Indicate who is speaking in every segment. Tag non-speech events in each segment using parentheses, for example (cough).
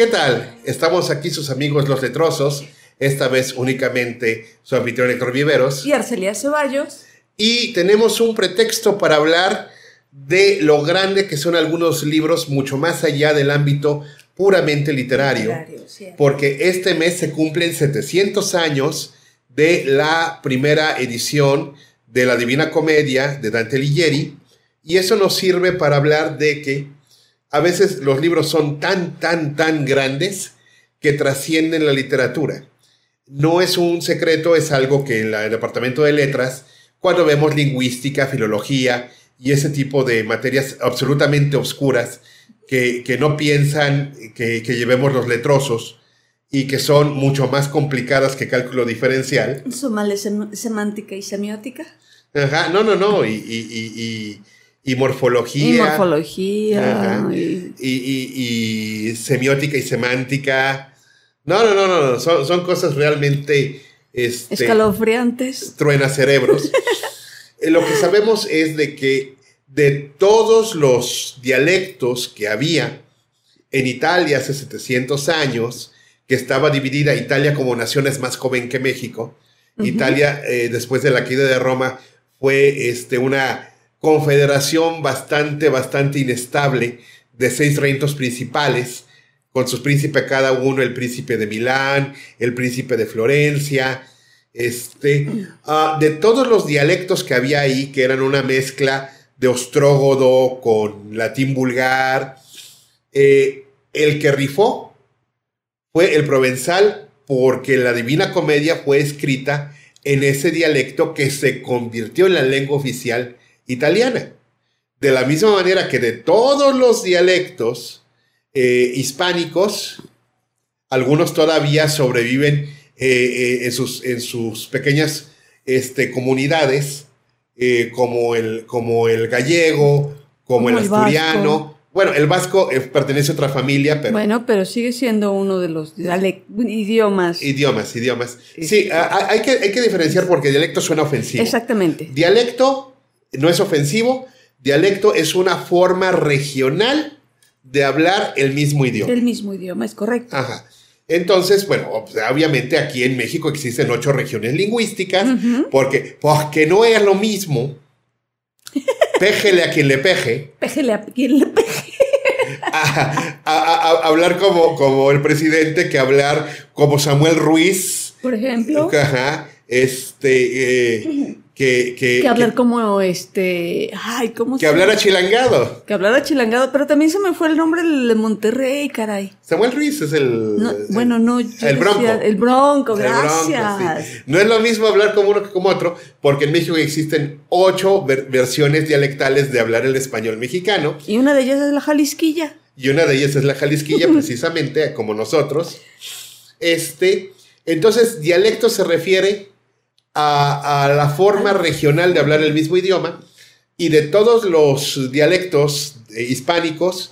Speaker 1: ¿Qué tal? Estamos aquí sus amigos los letrosos, esta vez únicamente su anfitrión Héctor Viveros.
Speaker 2: Y Arcelia Ceballos.
Speaker 1: Y tenemos un pretexto para hablar de lo grande que son algunos libros mucho más allá del ámbito puramente literario, porque este mes se cumplen 700 años de la primera edición de la Divina Comedia de Dante Alighieri, y eso nos sirve para hablar de que a veces los libros son tan, tan, tan grandes que trascienden la literatura. No es un secreto, es algo que en la- el Departamento de Letras, cuando vemos lingüística, filología y ese tipo de materias absolutamente obscuras que, que no piensan que, que llevemos los letrosos y que son mucho más complicadas que cálculo diferencial.
Speaker 2: Sem- semántica y semiótica.
Speaker 1: Ajá, no, no, no, y, y, y, y- y morfología.
Speaker 2: Y morfología. Y-
Speaker 1: y, y- y semiótica y semántica. No, no, no, no, no, son, son cosas realmente este,
Speaker 2: escalofriantes.
Speaker 1: truena cerebros. (laughs) Lo que sabemos es de que de todos los dialectos que había en Italia hace 700 años, que estaba dividida Italia como nación es más joven que México. Italia eh, después de la caída de Roma fue este, una confederación bastante, bastante inestable de seis reinos principales, con sus príncipes cada uno, el príncipe de Milán, el príncipe de Florencia, este, ah, de todos los dialectos que había ahí, que eran una mezcla de ostrógodo con latín vulgar, eh, el que rifó fue el provenzal, porque la Divina Comedia fue escrita en ese dialecto que se convirtió en la lengua oficial italiana. De la misma manera que de todos los dialectos eh, hispánicos, algunos todavía sobreviven eh, eh, en, sus, en sus pequeñas este, comunidades, como, el, como el gallego, como,
Speaker 2: Como
Speaker 1: el asturiano. Bueno, el vasco pertenece a otra familia, pero
Speaker 2: Bueno, pero sigue siendo uno de los idiomas.
Speaker 1: idiomas, idiomas. Sí, a- hay, que, hay que diferenciar porque dialecto suena ofensivo.
Speaker 2: Exactamente.
Speaker 1: Dialecto no es ofensivo, dialecto es una forma regional de hablar el mismo idioma.
Speaker 2: El mismo idioma, es correcto.
Speaker 1: Ajá. Entonces, bueno, ob- obviamente aquí en México existen ocho regiones lingüísticas, porque, porque no es lo mismo. (laughs) Péjele a quien le peje,
Speaker 2: Péjele a quien le peje. (laughs)
Speaker 1: a, a- a- a hablar como, como el presidente que hablar como Samuel Ruiz.
Speaker 2: Por ejemplo.
Speaker 1: Ajá. Este. eh, que, que,
Speaker 2: Que hablar como este. Ay, ¿cómo
Speaker 1: que
Speaker 2: se
Speaker 1: hablara chilangado.
Speaker 2: Que hablara chilangado, pero también se me fue el nombre de Monterrey, caray.
Speaker 1: Samuel Ruiz es el.
Speaker 2: No,
Speaker 1: el-
Speaker 2: bueno, no. yo
Speaker 1: el bronco.
Speaker 2: decía- El bronco,
Speaker 1: el bronco,
Speaker 2: gracias.
Speaker 1: sí. No es lo mismo hablar como uno que como otro, porque en México existen ocho ver- versiones dialectales de hablar el español mexicano,
Speaker 2: Y una de ellas es la Jalisquilla.
Speaker 1: y una de ellas es la jalisquilla, (laughs) precisamente como nosotros. Este, entonces, dialecto se refiere a, a la forma regional de hablar el mismo idioma, y de todos los dialectos eh, hispánicos,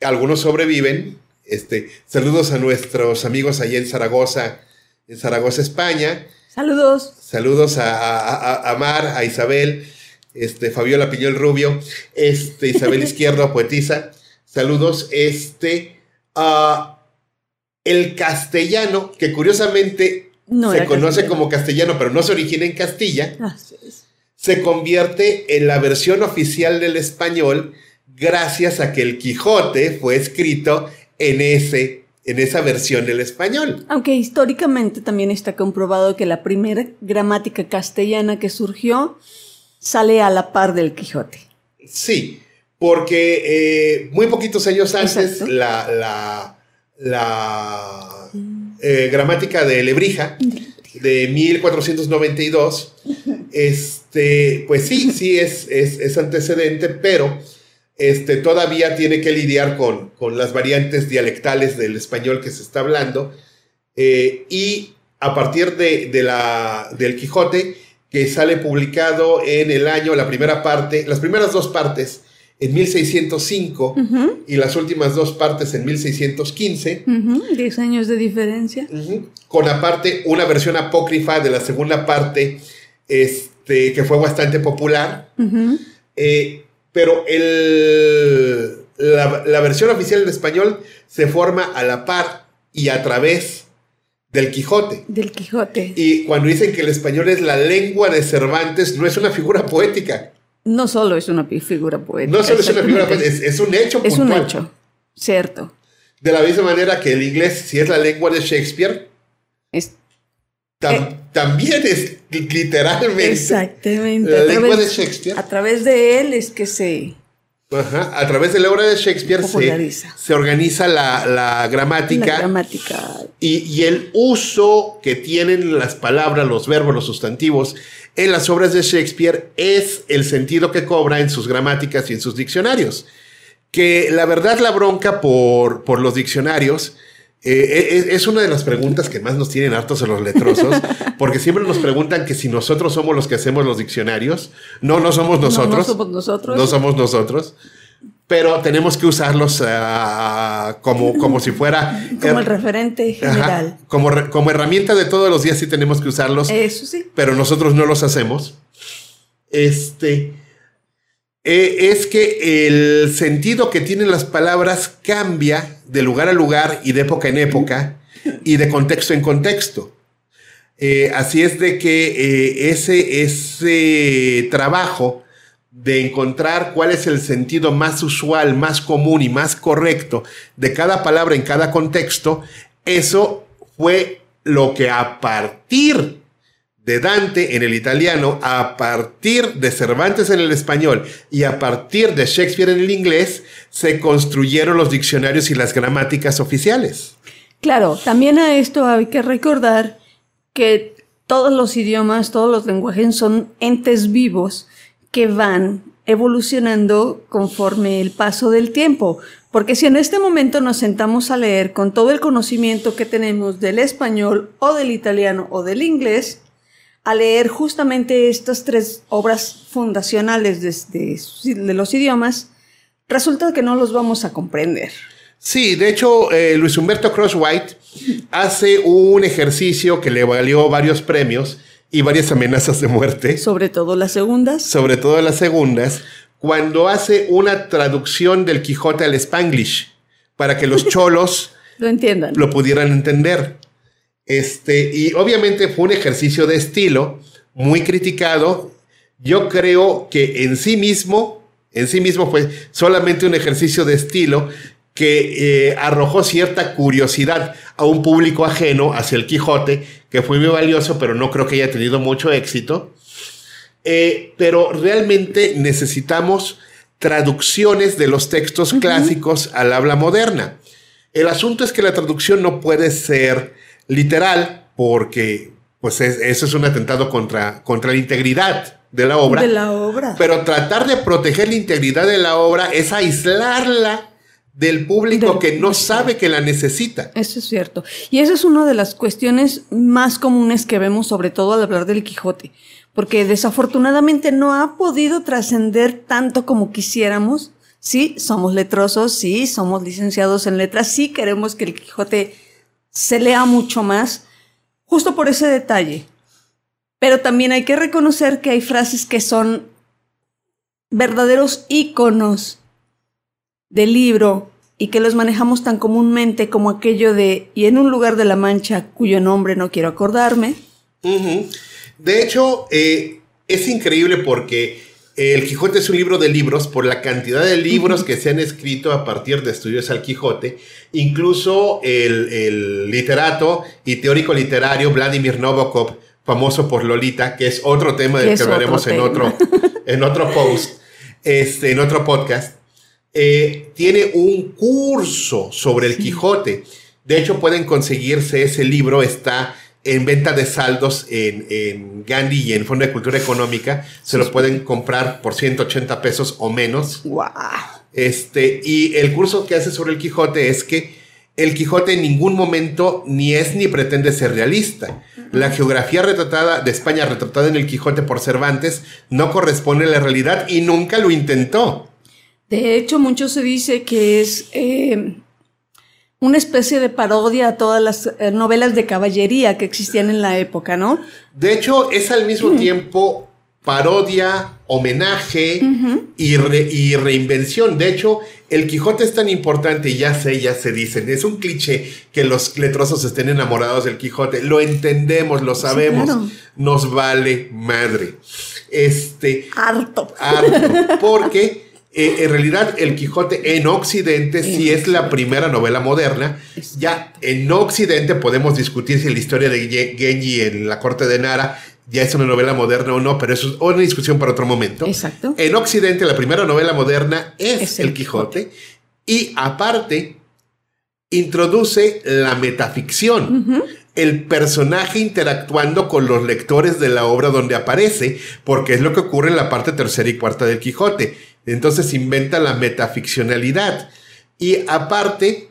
Speaker 1: algunos sobreviven. Este, saludos a nuestros amigos allá en Zaragoza, en Zaragoza, España.
Speaker 2: Saludos.
Speaker 1: Saludos a, a, a- Mar, a Isabel, este, Fabiola Piñol Rubio, este, Isabel (laughs) Izquierdo, poetisa. Saludos, este, a el castellano, que curiosamente
Speaker 2: No
Speaker 1: se conoce
Speaker 2: castellano.
Speaker 1: como castellano, pero no se origina en Castilla,
Speaker 2: Así es.
Speaker 1: se convierte en la versión oficial del español gracias a que el Quijote fue escrito en, ese, en esa versión del español.
Speaker 2: Aunque históricamente también está comprobado que la primera gramática castellana que surgió sale a la par del Quijote.
Speaker 1: Sí, porque eh, muy poquitos años antes la, la, la eh, gramática de Lebrija de 1492, este, pues sí, sí es, es, antecedente, pero este, todavía tiene que lidiar con, con las variantes dialectales del español que se está hablando. eh, y a partir de, de la, del Quijote, que sale publicado en el año, la primera parte, las primeras dos partes en 1605
Speaker 2: Ujú,
Speaker 1: y las últimas dos partes en 1615.
Speaker 2: ujú, Diez años de diferencia.
Speaker 1: Con aparte una versión apócrifa de la segunda parte, este, que fue bastante popular. Eh, pero el, la, la versión oficial en español se forma a la par y a través del Quijote.
Speaker 2: Del Quijote.
Speaker 1: Y cuando dicen que el español es la lengua de Cervantes, no es una figura poética.
Speaker 2: No solo es una figura poética.
Speaker 1: No solo es una figura poética, es, es un hecho
Speaker 2: Es
Speaker 1: puntual.
Speaker 2: un hecho, cierto.
Speaker 1: De la misma manera que el inglés, si es la lengua de Shakespeare,
Speaker 2: Es,
Speaker 1: tam-
Speaker 2: Eh.
Speaker 1: también es literalmente
Speaker 2: exactamente.
Speaker 1: la lengua de Shakespeare.
Speaker 2: a través de él es que se...
Speaker 1: Ajá, A través de la obra de Shakespeare se, organiza la, la gramática
Speaker 2: La gramática.
Speaker 1: y, y el uso que tienen las palabras, los verbos, los sustantivos en las obras de Shakespeare es el sentido que cobra en sus gramáticas y en sus diccionarios. Que la verdad la bronca por, por los diccionarios eh, es, es una de las preguntas que más nos tienen hartos a los letrosos, (laughs) porque siempre nos preguntan que si nosotros somos los que hacemos los diccionarios. No, no somos nosotros.
Speaker 2: No, no somos nosotros.
Speaker 1: No somos nosotros. Pero tenemos que usarlos ah, como, como si fuera... (laughs)
Speaker 2: Como el referente
Speaker 1: Ajá,
Speaker 2: general.
Speaker 1: como, re- como herramienta de todos los días sí tenemos que usarlos,
Speaker 2: Eso sí.
Speaker 1: pero nosotros no los hacemos. Este eh, es que el sentido que tienen las palabras cambia de lugar a lugar y de época en época y de contexto en contexto. Eh, así es de que eh, ese, ese trabajo de encontrar cuál es el sentido más usual, más común y más correcto de cada palabra en cada contexto, eso fue lo que a partir de Dante en el italiano, a partir de Cervantes en el español y a partir de Shakespeare en el inglés, se construyeron los diccionarios y las gramáticas oficiales.
Speaker 2: Claro, también a esto hay que recordar que todos los idiomas, todos los lenguajes son entes vivos que van evolucionando conforme el paso del tiempo. Porque si en este momento nos sentamos a leer con todo el conocimiento que tenemos del español o del italiano o del inglés, a leer justamente estas tres obras fundacionales de, los idiomas, resulta que no los vamos a comprender.
Speaker 1: Sí, de hecho, eh, Luis Humberto Crosswhite hace un ejercicio que le valió varios premios y varias amenazas de muerte,
Speaker 2: Sobre todo las segundas.
Speaker 1: sobre todo las segundas, cuando hace una traducción del Quijote al Spanglish para que los (laughs) cholos
Speaker 2: Lo entiendan.
Speaker 1: lo pudieran entender. Este, y obviamente fue un ejercicio de estilo muy criticado. Yo creo que en sí mismo, en sí mismo fue solamente un ejercicio de estilo que eh, arrojó cierta curiosidad a un público ajeno hacia el Quijote, que fue muy valioso, pero no creo que haya tenido mucho éxito. Eh, pero realmente necesitamos traducciones de los textos clásicos al habla moderna. El asunto es que la traducción no puede ser literal porque pues es- eso es un atentado contra, contra la integridad de la obra.
Speaker 2: De la obra.
Speaker 1: Pero tratar de proteger la integridad de la obra es aislarla del público
Speaker 2: Del-
Speaker 1: que no sabe que la necesita.
Speaker 2: Eso es cierto. Y esa es una de las cuestiones más comunes que vemos, sobre todo al hablar del Quijote, porque desafortunadamente no ha podido trascender tanto como quisiéramos. Sí, somos letrosos, sí, somos licenciados en letras, sí queremos que el Quijote se lea mucho más, justo por ese detalle. Pero también hay que reconocer que hay frases que son verdaderos íconos del libro y que los manejamos tan comúnmente como aquello de y en un lugar de la Mancha cuyo nombre no quiero acordarme.
Speaker 1: De hecho, eh, es increíble porque El Quijote es un libro de libros por la cantidad de libros que se han escrito a partir de estudios al Quijote. Incluso el, el literato y teórico literario Vladimir Nabokov, famoso por Lolita, que es otro tema del
Speaker 2: Que
Speaker 1: hablaremos en otro, en otro post, este, en otro podcast, eh, tiene un curso sobre el Quijote. De hecho, pueden conseguirse ese libro, está en venta de saldos en, en Gandhi y en Fondo de Cultura Económica. Se lo pueden comprar por 180 pesos o menos.
Speaker 2: ¡Wow!
Speaker 1: Este, y el curso que hace sobre el Quijote es que el Quijote en ningún momento ni es ni pretende ser realista. La geografía retratada de España retratada en el Quijote por Cervantes no corresponde a la realidad y nunca lo intentó.
Speaker 2: De hecho, mucho se dice que es eh, una especie de parodia a todas las eh, novelas de caballería que existían en la época, ¿no?
Speaker 1: De hecho, es al mismo tiempo parodia, homenaje y, y, reinvención. De hecho, el Quijote es tan importante, ya sé, ya se dicen, es un cliché que los letrosos estén enamorados del Quijote. Lo entendemos, lo sabemos, nos vale madre. Este.
Speaker 2: Harto.
Speaker 1: Harto. Porque eh, en realidad el Quijote en Occidente sí es la primera novela moderna. Ya en Occidente podemos discutir si la historia de Genji en la corte de Nara ya es una novela moderna o no, pero eso es una discusión para otro momento.
Speaker 2: Exacto.
Speaker 1: En Occidente, la primera novela moderna es, El, Quijote, y aparte introduce la metaficción. El personaje interactuando con los lectores de la obra donde aparece, porque es lo que ocurre en la parte tercera y cuarta del Quijote. Entonces inventa la metaficcionalidad. Y aparte,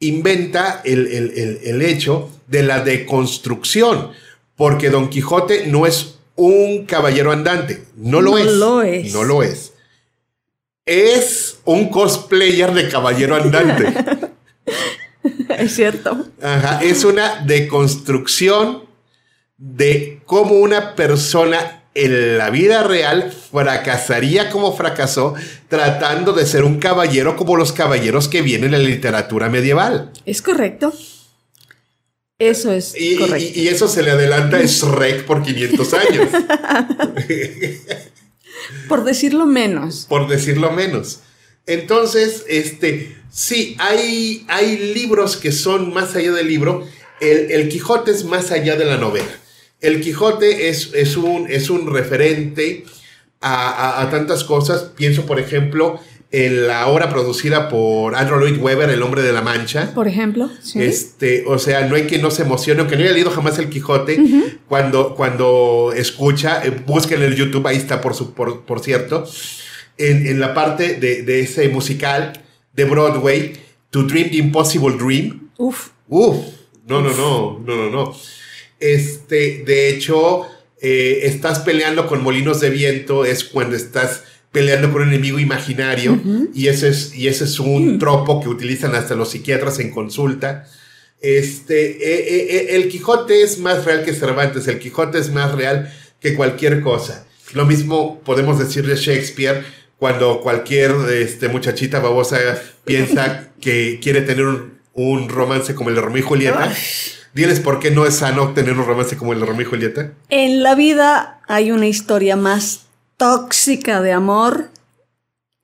Speaker 1: inventa el, el hecho de la deconstrucción porque Don Quijote no es un caballero andante. No lo es.
Speaker 2: Lo es.
Speaker 1: No lo es. Es un cosplayer de caballero andante. (laughs)
Speaker 2: es cierto.
Speaker 1: Ajá, es una deconstrucción de cómo una persona en la vida real fracasaría como fracasó tratando de ser un caballero como los caballeros que vienen en la literatura medieval.
Speaker 2: Es correcto. Eso es
Speaker 1: y,
Speaker 2: correcto.
Speaker 1: Y, eso se le adelanta a Shrek por 500 años. (laughs)
Speaker 2: por decirlo menos.
Speaker 1: Por decirlo menos. Entonces, este, sí, hay, hay libros que son más allá del libro. El, Quijote es más allá de la novela. El Quijote es, es, un, es un referente a, a tantas cosas. Pienso, por ejemplo, en la obra producida por Andrew Lloyd Webber, El hombre de la Mancha.
Speaker 2: Por ejemplo.
Speaker 1: Este, o sea, no hay quien no se emocione, aunque no haya leído jamás El Quijote, cuando, cuando escucha, eh, busquen en el YouTube, ahí está por, su, por, por cierto, en, en, la parte de, de, ese musical de Broadway, To Dream the Impossible Dream.
Speaker 2: Uf.
Speaker 1: Uf. No, no, no, no, no, no. Este, de hecho, eh, estás peleando con molinos de viento, es cuando estás peleando con un enemigo imaginario y, ese es, y ese es un mm. tropo que utilizan hasta los psiquiatras en consulta. Este, eh, eh, eh, el Quijote es más real que Cervantes, el Quijote es más real que cualquier cosa. Lo mismo podemos decir de Shakespeare cuando cualquier este, muchachita babosa piensa que quiere tener un, romance como el de Romeo y Julieta. Diles por qué no es sano tener un romance como el de Romeo y Julieta.
Speaker 2: En la vida hay una historia más tóxica de amor,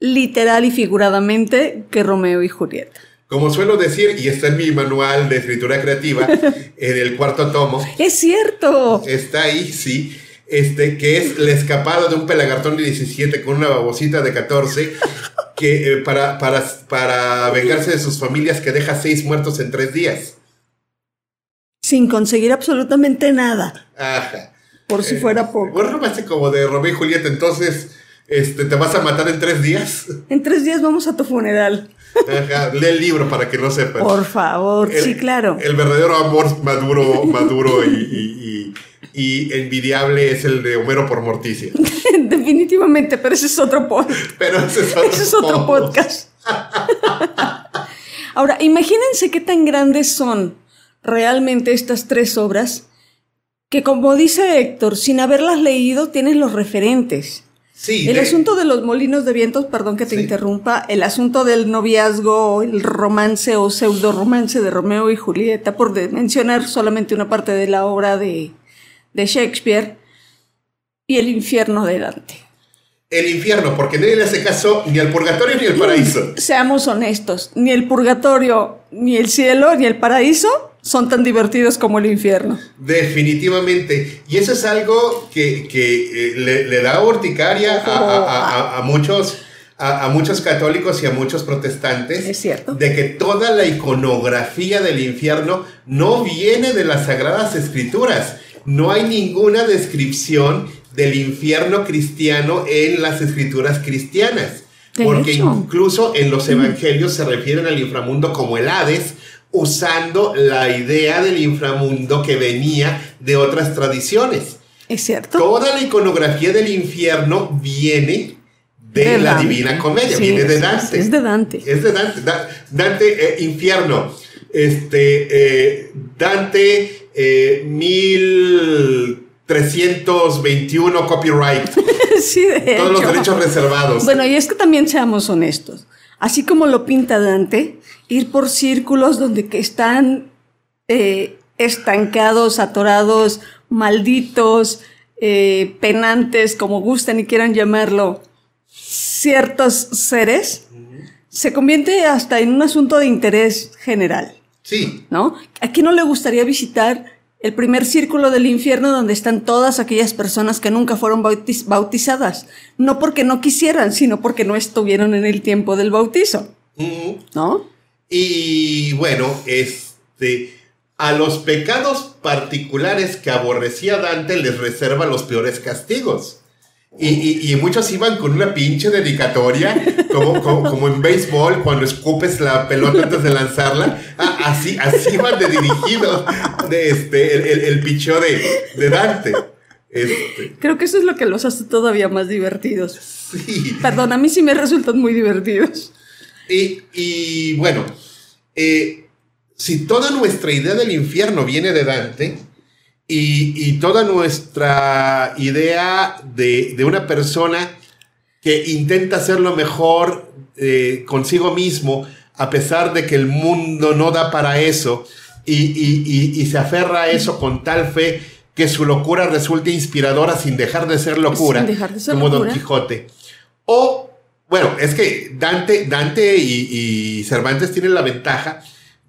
Speaker 2: literal y figuradamente, que Romeo y Julieta.
Speaker 1: Como suelo decir, y está en mi manual de escritura creativa, (laughs) en el cuarto tomo.
Speaker 2: Es cierto.
Speaker 1: Está ahí, sí. Este, que es la escapada de un pelagartón de 17 con una babosita de 14, que, eh, para, para, para vengarse de sus familias que deja seis muertos en tres días.
Speaker 2: Sin conseguir absolutamente nada.
Speaker 1: Ajá.
Speaker 2: Por si fuera poco.
Speaker 1: Bueno, romance como de Romeo y Julieta, entonces, este, ¿te vas a matar en tres días?
Speaker 2: En tres días vamos a tu funeral.
Speaker 1: Ajá, lee el libro para que no sepas.
Speaker 2: Por favor, sí, claro.
Speaker 1: El verdadero amor maduro, maduro y, y, envidiable es el de Homero por Morticia. (laughs)
Speaker 2: Definitivamente, pero ese es otro podcast.
Speaker 1: Pero ese es otro,
Speaker 2: ese es otro podcast. (laughs) Ahora, imagínense qué tan grandes son realmente estas tres obras que como dice Héctor, sin haberlas leído tienes los referentes.
Speaker 1: Sí,
Speaker 2: el asunto de los molinos de vientos, perdón que te interrumpa, el asunto del noviazgo, el romance o pseudo romance de Romeo y Julieta, por mencionar solamente una parte de la obra de, de Shakespeare, y el infierno de Dante.
Speaker 1: El infierno, porque nadie le hace caso ni al purgatorio ni al paraíso.
Speaker 2: Seamos honestos, ni el purgatorio, ni el cielo, ni el paraíso son tan divertidos como el infierno.
Speaker 1: Definitivamente. Y eso es algo que, eh, le, da urticaria a, muchos. A, muchos católicos y a muchos protestantes.
Speaker 2: Es cierto.
Speaker 1: De que toda la iconografía del infierno no viene de las sagradas escrituras. No hay ninguna descripción del infierno cristiano en las escrituras cristianas. porque incluso en los evangelios se refieren al inframundo como el Hades usando la idea del inframundo que venía de otras tradiciones.
Speaker 2: Es cierto.
Speaker 1: Toda la iconografía del infierno viene de, la Divina Comedia, viene de Dante.
Speaker 2: Es, de Dante.
Speaker 1: Es de Dante. Dante, eh, infierno. Este, eh, Dante, eh, 1300 321 copyright. (laughs)
Speaker 2: sí, de
Speaker 1: Todos los derechos reservados.
Speaker 2: Bueno, y es que también seamos honestos. Así como lo pinta Dante, ir por círculos donde que están eh, estancados, atorados, malditos, eh, penantes, como gusten y quieran llamarlo, ciertos seres, se convierte hasta en un asunto de interés general,
Speaker 1: Sí,
Speaker 2: ¿no? ¿A quién no le gustaría visitar el primer círculo del infierno donde están todas aquellas personas que nunca fueron bautiz- bautizadas? No porque no quisieran, sino porque no estuvieron en el tiempo del bautizo. ¿no?
Speaker 1: Y bueno, este, a los pecados particulares que aborrecía Dante les reserva los peores castigos. Y, y- y muchos iban con una pinche dedicatoria, como, como, como en béisbol, cuando escupes la pelota antes de lanzarla. Ah, así, así iban de dirigido de este, el, el, el de, de Dante. Este,
Speaker 2: Creo que eso es lo que los hace todavía más divertidos.
Speaker 1: sí.
Speaker 2: Perdón, a mí sí me resultan muy divertidos.
Speaker 1: Y, y, bueno, eh, si toda nuestra idea del infierno viene de Dante y, y toda nuestra idea de, de una persona que intenta hacer lo mejor eh, consigo mismo, a pesar de que el mundo no da para eso, y, se aferra a eso con tal fe que su locura resulte inspiradora sin dejar de ser locura,
Speaker 2: Sin dejar de ser
Speaker 1: como Don. Quijote. O, bueno, es que Dante, Dante y, y Cervantes tienen la ventaja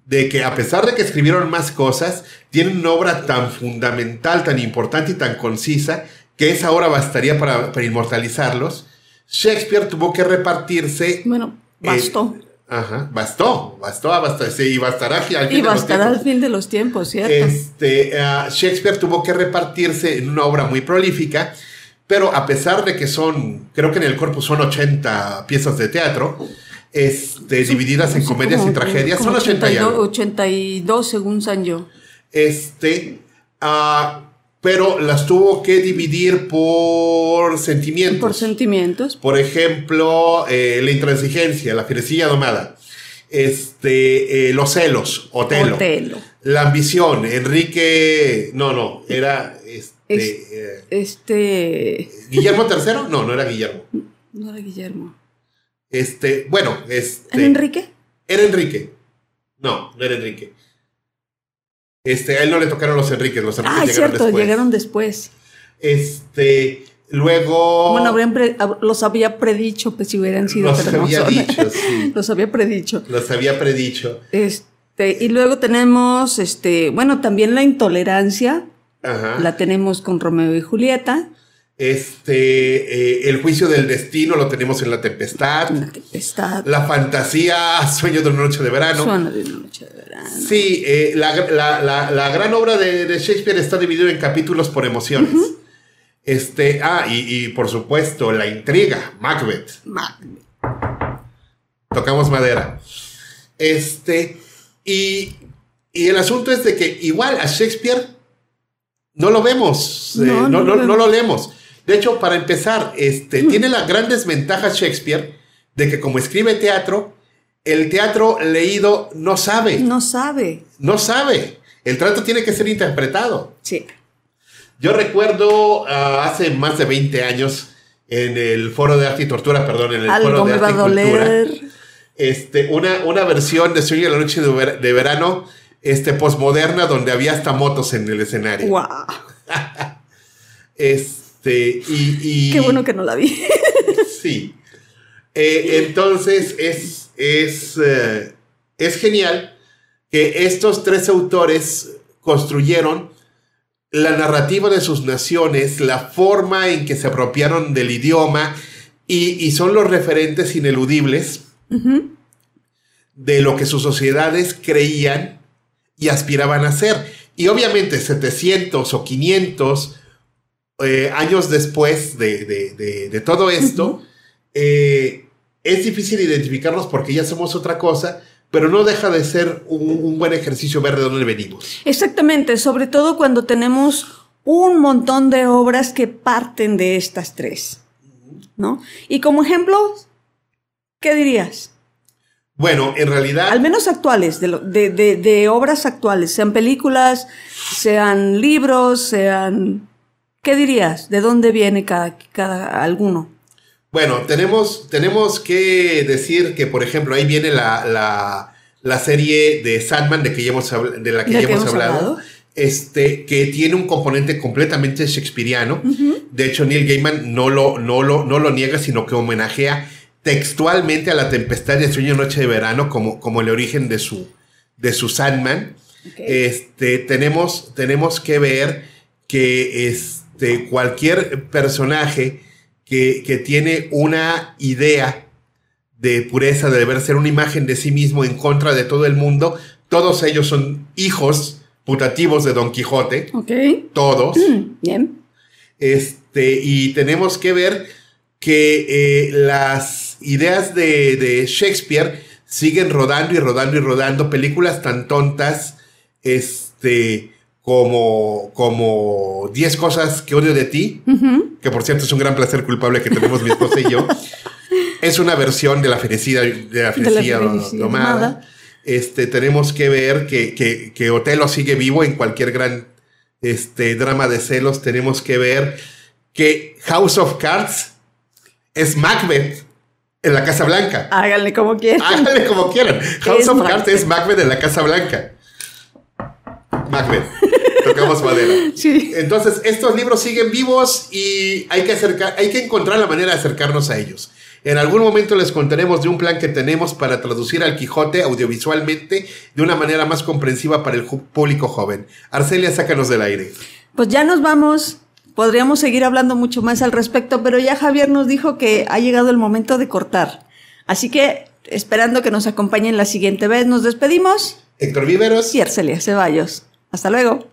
Speaker 1: de que a pesar de que escribieron más cosas, tienen una obra tan fundamental, tan importante y tan concisa, que esa obra bastaría para, para inmortalizarlos. Shakespeare tuvo que repartirse.
Speaker 2: Bueno, bastó.
Speaker 1: eh, ajá, bastó, bastó, bastó, sí, y bastará al fin
Speaker 2: y
Speaker 1: de los
Speaker 2: bastará
Speaker 1: tiempos.
Speaker 2: al fin de los tiempos, ¿cierto?
Speaker 1: Este, ah, Shakespeare tuvo que repartirse en una obra muy prolífica, pero a pesar de que son, creo que en el corpus son 80 piezas de teatro, este, divididas en comedias
Speaker 2: como-
Speaker 1: y tragedias, son 80 y
Speaker 2: 82,
Speaker 1: algo.
Speaker 2: 82 según Sanyo.
Speaker 1: Este, ah, pero las tuvo que dividir por sentimientos.
Speaker 2: Por sentimientos.
Speaker 1: Por ejemplo, eh, la intransigencia, la fierecilla domada. Este, eh, los celos, Otelo.
Speaker 2: Otelo.
Speaker 1: La ambición, Enrique. No, no, era este.
Speaker 2: Es-
Speaker 1: eh,
Speaker 2: Este.
Speaker 1: Guillermo III. No, no era Guillermo.
Speaker 2: No era Guillermo.
Speaker 1: Este, bueno, este.
Speaker 2: ¿Era Enrique?
Speaker 1: Era Enrique. No, no era Enrique. Este, a él no le tocaron los Enriques, los Enriques
Speaker 2: Ah, es
Speaker 1: llegaron
Speaker 2: cierto,
Speaker 1: después.
Speaker 2: llegaron después.
Speaker 1: Este, luego.
Speaker 2: Bueno, habrían pre- los había predicho, pues si hubieran sido,
Speaker 1: Los había dicho, (laughs) sí.
Speaker 2: los había predicho.
Speaker 1: Los había predicho.
Speaker 2: Este, y luego tenemos, este, bueno, también la intolerancia,
Speaker 1: Ajá.
Speaker 2: la tenemos con Romeo y Julieta,
Speaker 1: Este, eh, el juicio del destino lo tenemos en la tempestad.
Speaker 2: la tempestad,
Speaker 1: La fantasía, sueño de una noche de verano.
Speaker 2: suena de una noche de verano.
Speaker 1: Sí, eh, la, la- la- la gran obra de, de Shakespeare está dividida en capítulos por emociones. Este, ah, y, y por supuesto, la intriga, Macbeth.
Speaker 2: Ma-
Speaker 1: Tocamos madera. Este, y, y el asunto es de que igual a Shakespeare no lo vemos, eh,
Speaker 2: No,
Speaker 1: no,
Speaker 2: no
Speaker 1: no-
Speaker 2: lo
Speaker 1: no lo
Speaker 2: vemos.
Speaker 1: leemos. De hecho, para empezar, este, tiene la gran desventaja Shakespeare de que como escribe teatro, el teatro leído no sabe.
Speaker 2: No sabe.
Speaker 1: No sabe. El trato tiene que ser interpretado.
Speaker 2: Sí.
Speaker 1: Yo recuerdo ah, hace más de 20 años en el foro de arte y tortura, perdón, en el
Speaker 2: Algo
Speaker 1: foro de
Speaker 2: me va
Speaker 1: arte
Speaker 2: a
Speaker 1: y cultura,
Speaker 2: doler.
Speaker 1: este, una, una versión de Sueño de la noche de verano, este, posmoderna, donde había hasta motos en el escenario.
Speaker 2: Guau. (laughs)
Speaker 1: Este, y, y-
Speaker 2: Qué bueno que no la vi. (laughs)
Speaker 1: Sí. Eh, entonces es, es, eh, es genial que estos tres autores construyeron la narrativa de sus naciones, la forma en que se apropiaron del idioma y, y son los referentes ineludibles de lo que sus sociedades creían y aspiraban a ser. Y obviamente 700 o 500 eh, años después de, de- de- de todo esto, eh, es difícil identificarnos porque ya somos otra cosa, pero no deja de ser un, un buen ejercicio ver de dónde venimos.
Speaker 2: Exactamente, sobre todo cuando tenemos un montón de obras que parten de estas tres, ¿no? Y como ejemplo, ¿qué dirías?
Speaker 1: Bueno, en realidad,
Speaker 2: Al menos actuales, de, lo- de- de- de obras actuales, sean películas, sean libros, sean ¿qué dirías? ¿De dónde viene cada, cada alguno?
Speaker 1: Bueno, tenemos, tenemos que decir que, por ejemplo, ahí viene la, la, la serie de Sandman de, que ya hemos, de la que ya hemos, hablado. Este, que tiene un componente completamente shakespeariano. De hecho, Neil Gaiman no lo, no, lo, no lo niega, sino que homenajea textualmente a la tempestad de sueño noche de verano como, como el origen de su, de su Sandman. Este, tenemos, tenemos que ver que este, cualquier personaje que, que tiene una idea de pureza, de deber ser una imagen de sí mismo en contra de todo el mundo, todos ellos son hijos putativos de Don Quijote. Todos.
Speaker 2: Mm, bien.
Speaker 1: Este, y tenemos que ver que eh, las ideas de, de, Shakespeare siguen rodando y rodando y rodando películas tan tontas este, como, como 10 cosas que odio de ti, que por cierto es un gran placer culpable que tenemos mi esposa y yo. (laughs) Es una versión de la felicidad de la felicidad domada. Este, tenemos que ver que, que, que, Otelo sigue vivo en cualquier gran este, drama de celos. Tenemos que ver que House of Cards es Macbeth en la Casa Blanca.
Speaker 2: Háganle como quieran.
Speaker 1: Háganle como quieran. (laughs) House of Cards es Macbeth en la Casa Blanca. Macbeth. (laughs) Tocamos madera.
Speaker 2: Sí.
Speaker 1: Entonces, estos libros siguen vivos y hay que, acercar, hay que encontrar la manera de acercarnos a ellos. En algún momento les contaremos de un plan que tenemos para traducir al Quijote audiovisualmente de una manera más comprensiva para el público joven. Arcelia, sácanos del aire.
Speaker 2: Pues ya nos vamos. Podríamos seguir hablando mucho más al respecto, pero ya Javier nos dijo que ha llegado el momento de cortar. Así que, esperando que nos acompañen la siguiente vez, nos despedimos.
Speaker 1: Héctor Viveros
Speaker 2: y Arcelia Ceballos. Hasta luego.